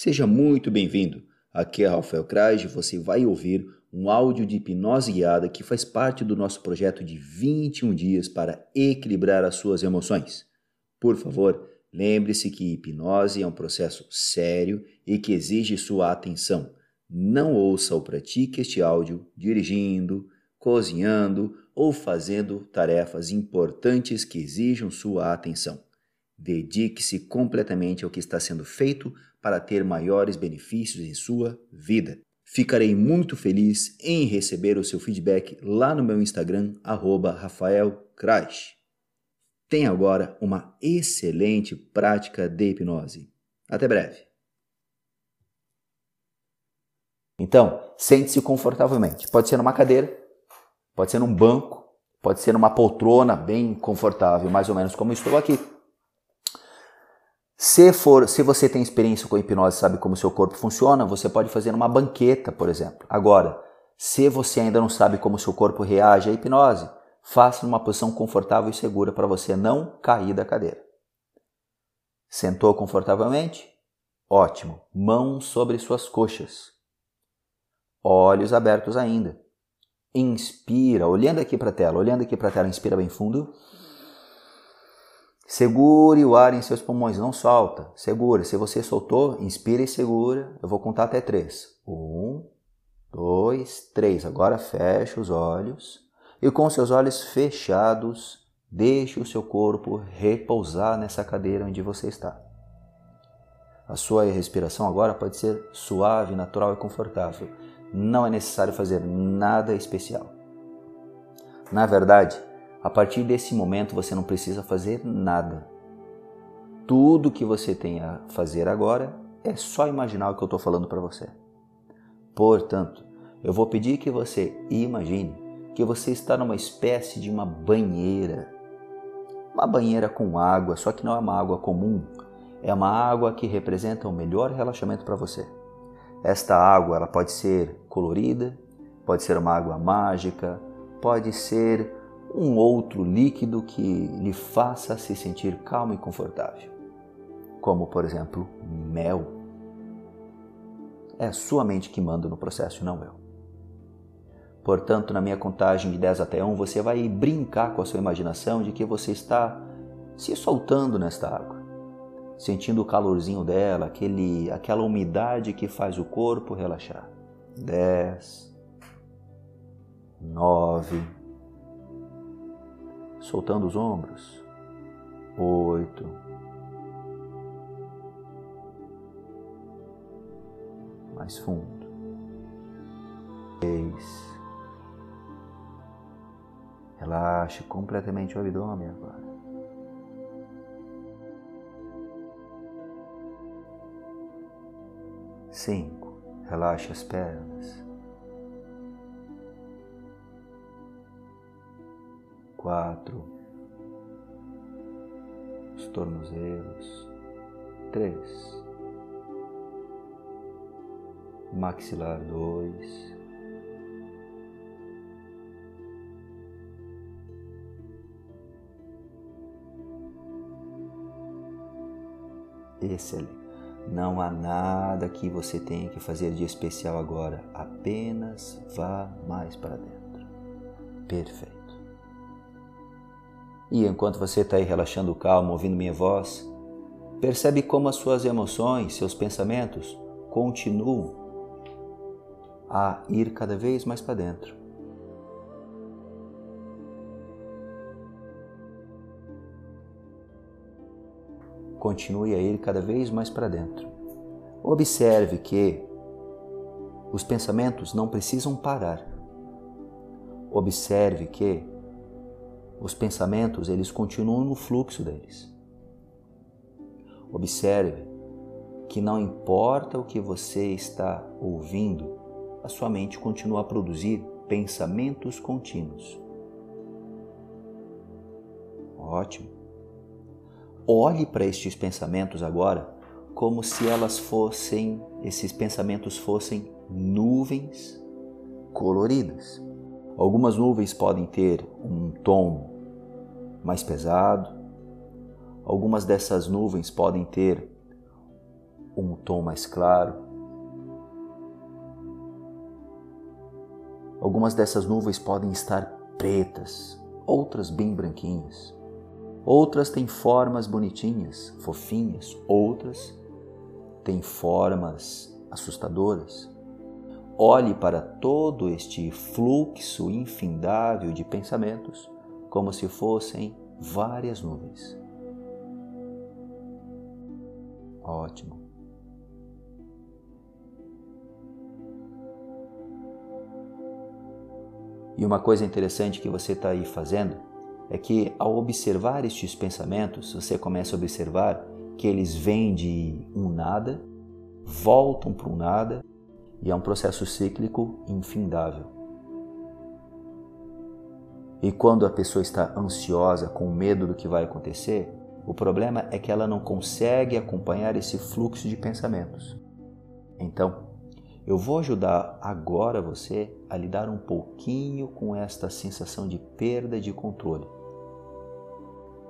Seja muito bem-vindo. Aqui é Rafael Kraj e você vai ouvir um áudio de hipnose guiada que faz parte do nosso projeto de 21 dias para equilibrar as suas emoções. Por favor, lembre-se que hipnose é um processo sério e que exige sua atenção. Não ouça ou pratique este áudio dirigindo, cozinhando ou fazendo tarefas importantes que exijam sua atenção. Dedique-se completamente ao que está sendo feito para ter maiores benefícios em sua vida. Ficarei muito feliz em receber o seu feedback lá no meu Instagram, @rafaelcrash. Tenha agora uma excelente prática de hipnose. Até breve. Então, sente-se confortavelmente. Pode ser numa cadeira, pode ser num banco, pode ser numa poltrona bem confortável, mais ou menos como estou aqui. Se for, se você tem experiência com hipnose, sabe como seu corpo funciona, você pode fazer numa banqueta, por exemplo. Agora, se você ainda não sabe como seu corpo reage à hipnose, faça numa posição confortável e segura para você não cair da cadeira. Sentou confortavelmente? Ótimo. Mãos sobre suas coxas. Olhos abertos ainda. Inspira, olhando aqui para a tela, olhando aqui para a tela, inspira bem fundo. Segure o ar em seus pulmões, não solta. Segura. Se você soltou, inspira e segura. Eu vou contar até três. Um, dois, três. Agora fecha os olhos e com seus olhos fechados, deixe o seu corpo repousar nessa cadeira onde você está. A sua respiração agora pode ser suave, natural e confortável. Não é necessário fazer nada especial. Na verdade, a partir desse momento você não precisa fazer nada. Tudo que você tem a fazer agora é só imaginar o que eu estou falando para você. Portanto, eu vou pedir que você imagine que você está numa espécie de uma banheira. Uma banheira com água, só que não é uma água comum, é uma água que representa o melhor relaxamento para você. Esta água ela pode ser colorida, pode ser uma água mágica, pode ser um outro líquido que lhe faça se sentir calmo e confortável, como por exemplo mel. É sua mente que manda no processo, não eu. Portanto, na minha contagem de 10 até 1, você vai brincar com a sua imaginação de que você está se soltando nesta água, sentindo o calorzinho dela, aquele, aquela umidade que faz o corpo relaxar. 10, 9, soltando os ombros. Oito. Mais fundo. Seis. Relaxe completamente o abdômen agora. Cinco. Relaxe as pernas. Quatro, os tornozelos, três, maxilar dois, excelente. Não há nada que você tenha que fazer de especial agora, apenas vá mais para dentro. Perfeito. E enquanto você está aí relaxando calmo, ouvindo minha voz, percebe como as suas emoções, seus pensamentos continuam a ir cada vez mais para dentro. Continue a ir cada vez mais para dentro. Observe que os pensamentos não precisam parar. Observe que os pensamentos, eles continuam no fluxo deles. Observe que não importa o que você está ouvindo, a sua mente continua a produzir pensamentos contínuos. Ótimo. Olhe para estes pensamentos agora como se elas fossem, esses pensamentos fossem nuvens coloridas. Algumas nuvens podem ter um tom mais pesado, algumas dessas nuvens podem ter um tom mais claro. Algumas dessas nuvens podem estar pretas, outras bem branquinhas. Outras têm formas bonitinhas, fofinhas, outras têm formas assustadoras. Olhe para todo este fluxo infindável de pensamentos como se fossem várias nuvens. Ótimo. E uma coisa interessante que você está aí fazendo é que ao observar estes pensamentos, você começa a observar que eles vêm de um nada, voltam para um nada e é um processo cíclico infindável. E quando a pessoa está ansiosa, com medo do que vai acontecer, o problema é que ela não consegue acompanhar esse fluxo de pensamentos. Então, eu vou ajudar agora você a lidar um pouquinho com esta sensação de perda de controle.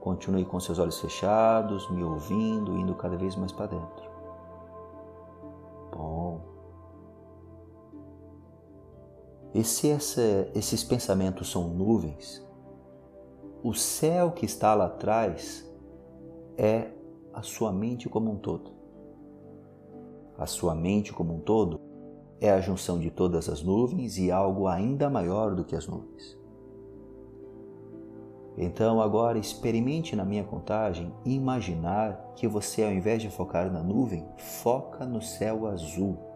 Continue com seus olhos fechados, me ouvindo, indo cada vez mais para dentro. E se essa, esses pensamentos são nuvens, o céu que está lá atrás é a sua mente como um todo. A sua mente como um todo é a junção de todas as nuvens e algo ainda maior do que as nuvens. Então agora experimente na minha contagem imaginar que você, ao invés de focar na nuvem, foca no céu azul.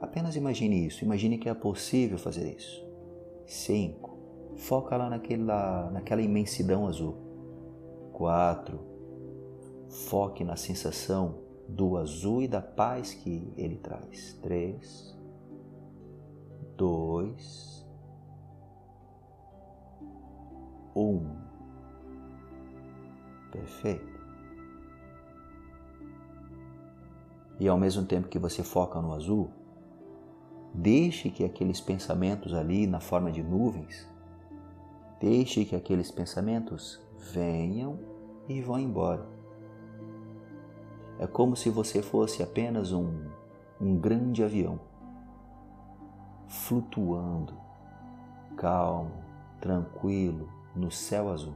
Apenas imagine isso, imagine que é possível fazer isso. 5. Foca lá naquela, naquela imensidão azul. 4 Foque na sensação do azul e da paz que ele traz. Três, dois, um. Perfeito. E ao mesmo tempo que você foca no azul, deixe que aqueles pensamentos ali na forma de nuvens, deixe que aqueles pensamentos venham e vão embora é como se você fosse apenas um, um grande avião, flutuando, calmo, tranquilo, no céu azul.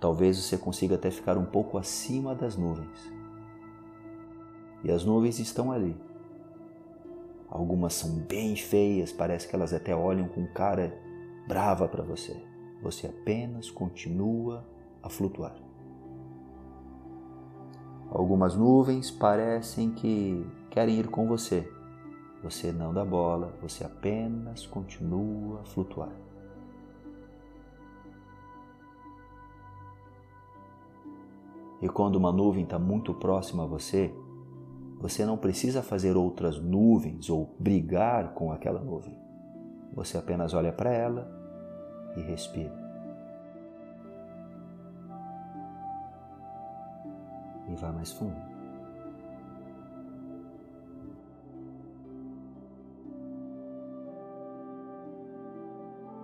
Talvez você consiga até ficar um pouco acima das nuvens. E as nuvens estão ali. Algumas são bem feias, parece que elas até olham com cara brava para você. Você apenas continua a flutuar. Algumas nuvens parecem que querem ir com você. Você não dá bola, você apenas continua a flutuar. E quando uma nuvem está muito próxima a você, você não precisa fazer outras nuvens ou brigar com aquela nuvem. Você apenas olha para ela e respira. e vá mais fundo.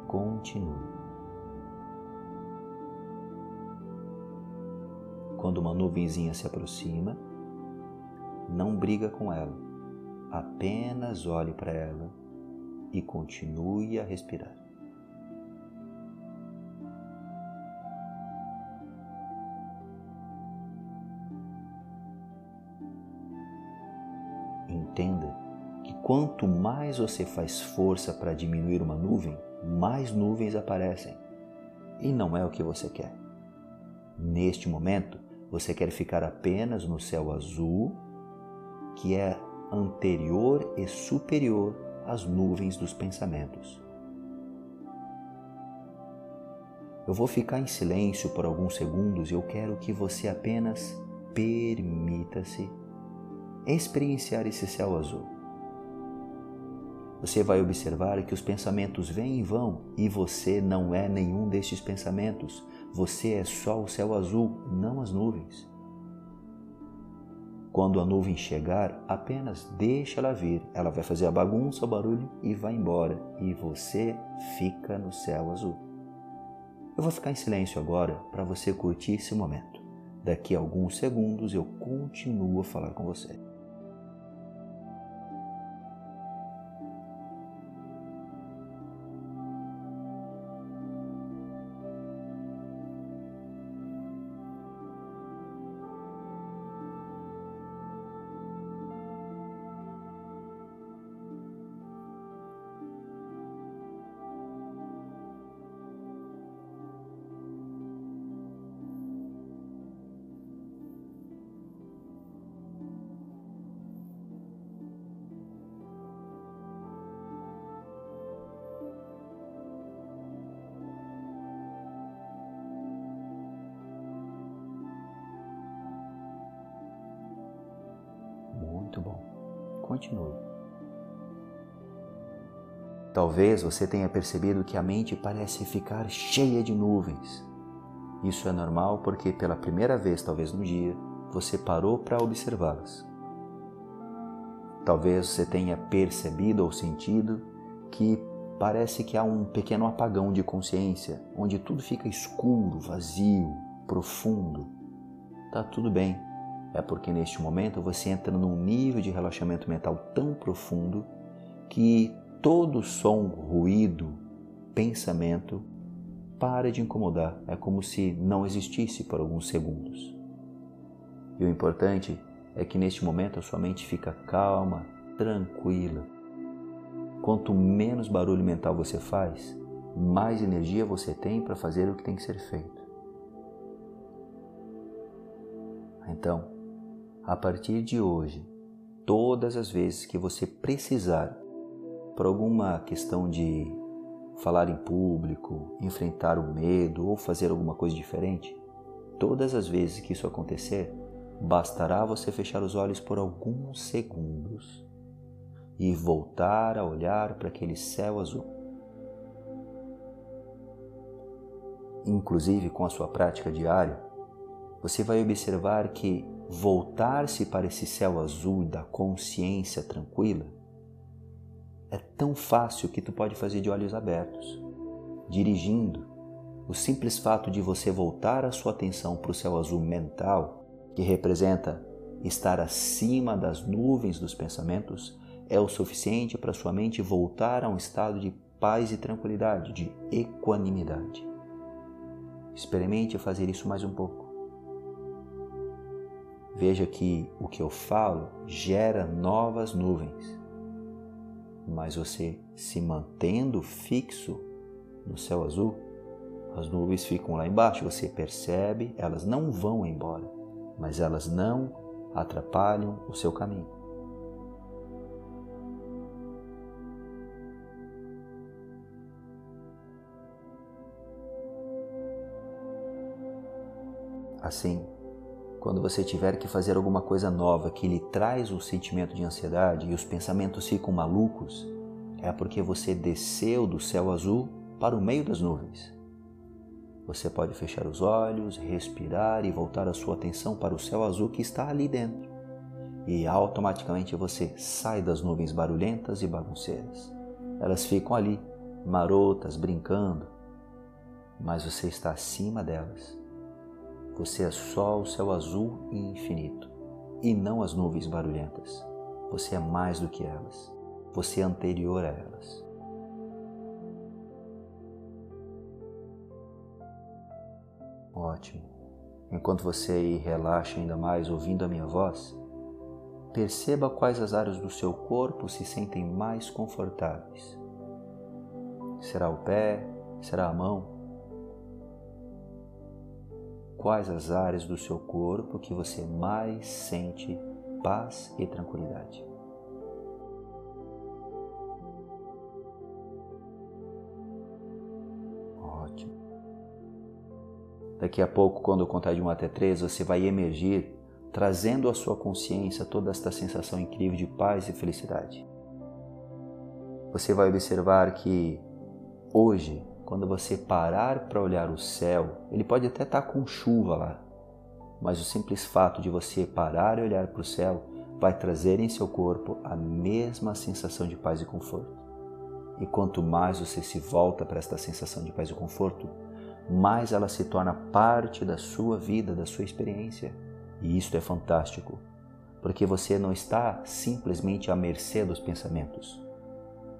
Continue. Quando uma nuvenzinha se aproxima, não briga com ela, apenas olhe para ela e continue a respirar. Entenda que quanto mais você faz força para diminuir uma nuvem, mais nuvens aparecem. E não é o que você quer. Neste momento, você quer ficar apenas no céu azul, que é anterior e superior às nuvens dos pensamentos. Eu vou ficar em silêncio por alguns segundos e eu quero que você apenas permita-se experienciar esse céu azul. Você vai observar que os pensamentos vêm e vão e você não é nenhum destes pensamentos. Você é só o céu azul, não as nuvens. Quando a nuvem chegar, apenas deixa ela vir. Ela vai fazer a bagunça, o barulho e vai embora. E você fica no céu azul. Eu vou ficar em silêncio agora para você curtir esse momento. Daqui a alguns segundos eu continuo a falar com você. Continue. Talvez você tenha percebido que a mente parece ficar cheia de nuvens. Isso é normal porque pela primeira vez, talvez no dia, você parou para observá-las. Talvez você tenha percebido ou sentido que parece que há um pequeno apagão de consciência, onde tudo fica escuro, vazio, profundo. Tá tudo bem é porque neste momento você entra num nível de relaxamento mental tão profundo que todo som, ruído, pensamento para de incomodar. É como se não existisse por alguns segundos. E o importante é que neste momento a sua mente fica calma, tranquila. Quanto menos barulho mental você faz, mais energia você tem para fazer o que tem que ser feito. Então, a partir de hoje, todas as vezes que você precisar, por alguma questão de falar em público, enfrentar o medo ou fazer alguma coisa diferente, todas as vezes que isso acontecer, bastará você fechar os olhos por alguns segundos e voltar a olhar para aquele céu azul. Inclusive, com a sua prática diária, você vai observar que voltar-se para esse céu azul da consciência tranquila é tão fácil que tu pode fazer de olhos abertos, dirigindo. O simples fato de você voltar a sua atenção para o céu azul mental, que representa estar acima das nuvens dos pensamentos, é o suficiente para sua mente voltar a um estado de paz e tranquilidade, de equanimidade. Experimente fazer isso mais um pouco. Veja que o que eu falo gera novas nuvens, mas você se mantendo fixo no céu azul, as nuvens ficam lá embaixo, você percebe, elas não vão embora, mas elas não atrapalham o seu caminho. Assim, quando você tiver que fazer alguma coisa nova que lhe traz um sentimento de ansiedade e os pensamentos ficam malucos, é porque você desceu do céu azul para o meio das nuvens. Você pode fechar os olhos, respirar e voltar a sua atenção para o céu azul que está ali dentro. E automaticamente você sai das nuvens barulhentas e bagunceiras. Elas ficam ali, marotas, brincando, mas você está acima delas você é só o céu azul e infinito, e não as nuvens barulhentas. Você é mais do que elas. Você é anterior a elas. Ótimo. Enquanto você aí relaxa ainda mais ouvindo a minha voz, perceba quais as áreas do seu corpo se sentem mais confortáveis. Será o pé? Será a mão? Quais as áreas do seu corpo que você mais sente paz e tranquilidade. Ótimo. Daqui a pouco, quando eu contar de 1 até 3, você vai emergir trazendo à sua consciência toda esta sensação incrível de paz e felicidade. Você vai observar que hoje quando você parar para olhar o céu, ele pode até estar tá com chuva lá, mas o simples fato de você parar e olhar para o céu vai trazer em seu corpo a mesma sensação de paz e conforto. E quanto mais você se volta para esta sensação de paz e conforto, mais ela se torna parte da sua vida, da sua experiência. E isso é fantástico, porque você não está simplesmente à mercê dos pensamentos.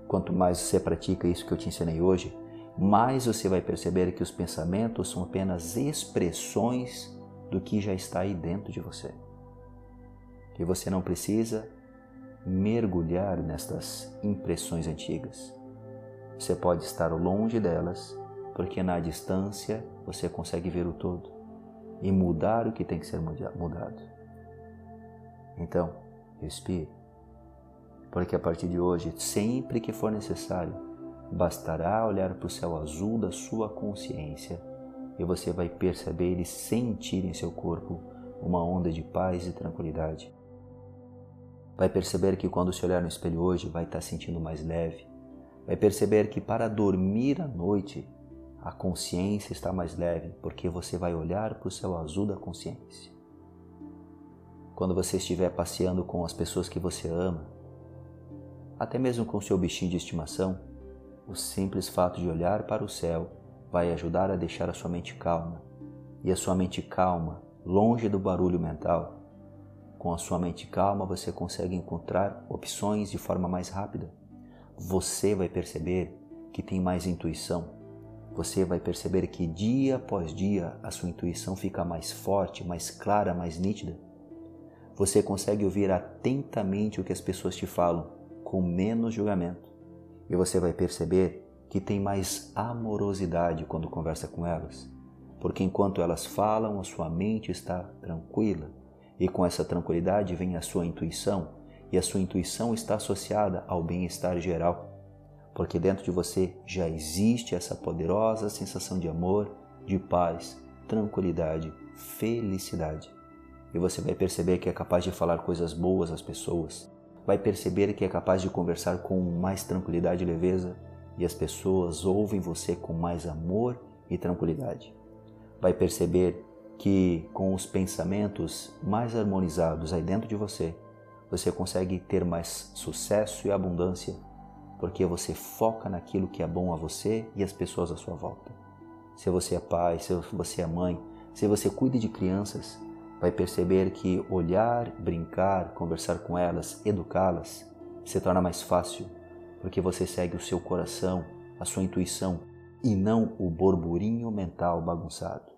Quanto mais você pratica isso que eu te ensinei hoje, mais você vai perceber que os pensamentos são apenas expressões do que já está aí dentro de você. E você não precisa mergulhar nestas impressões antigas. Você pode estar longe delas, porque na distância você consegue ver o todo e mudar o que tem que ser mudado. Então, respire, porque a partir de hoje, sempre que for necessário, bastará olhar para o céu azul da sua consciência e você vai perceber e sentir em seu corpo uma onda de paz e tranquilidade. Vai perceber que quando se olhar no espelho hoje, vai estar sentindo mais leve. Vai perceber que para dormir à noite, a consciência está mais leve, porque você vai olhar para o céu azul da consciência. Quando você estiver passeando com as pessoas que você ama, até mesmo com seu bichinho de estimação, o simples fato de olhar para o céu vai ajudar a deixar a sua mente calma. E a sua mente calma, longe do barulho mental, com a sua mente calma você consegue encontrar opções de forma mais rápida. Você vai perceber que tem mais intuição. Você vai perceber que dia após dia a sua intuição fica mais forte, mais clara, mais nítida. Você consegue ouvir atentamente o que as pessoas te falam, com menos julgamento. E você vai perceber que tem mais amorosidade quando conversa com elas, porque enquanto elas falam, a sua mente está tranquila. E com essa tranquilidade vem a sua intuição, e a sua intuição está associada ao bem-estar geral, porque dentro de você já existe essa poderosa sensação de amor, de paz, tranquilidade, felicidade. E você vai perceber que é capaz de falar coisas boas às pessoas, vai perceber que é capaz de conversar com mais tranquilidade e leveza e as pessoas ouvem você com mais amor e tranquilidade. Vai perceber que com os pensamentos mais harmonizados aí dentro de você, você consegue ter mais sucesso e abundância, porque você foca naquilo que é bom a você e as pessoas à sua volta. Se você é pai, se você é mãe, se você cuida de crianças, vai perceber que olhar, brincar, conversar com elas, educá-las, se torna mais fácil porque você segue o seu coração, a sua intuição e não o borburinho mental bagunçado.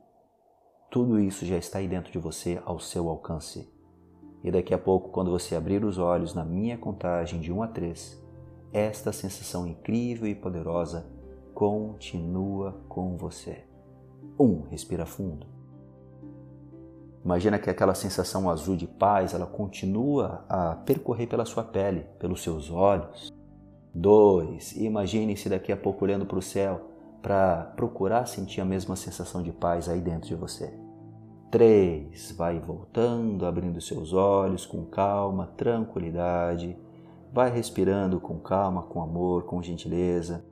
Tudo isso já está aí dentro de você ao seu alcance. E daqui a pouco, quando você abrir os olhos na minha contagem de 1 a 3, esta sensação incrível e poderosa continua com você. 1. Um, respira fundo. Imagina que aquela sensação azul de paz, ela continua a percorrer pela sua pele, pelos seus olhos, Dois, imagine-se daqui a pouco olhando para o céu para procurar sentir a mesma sensação de paz aí dentro de você. Três, vai voltando, abrindo seus olhos com calma, tranquilidade. Vai respirando com calma, com amor, com gentileza.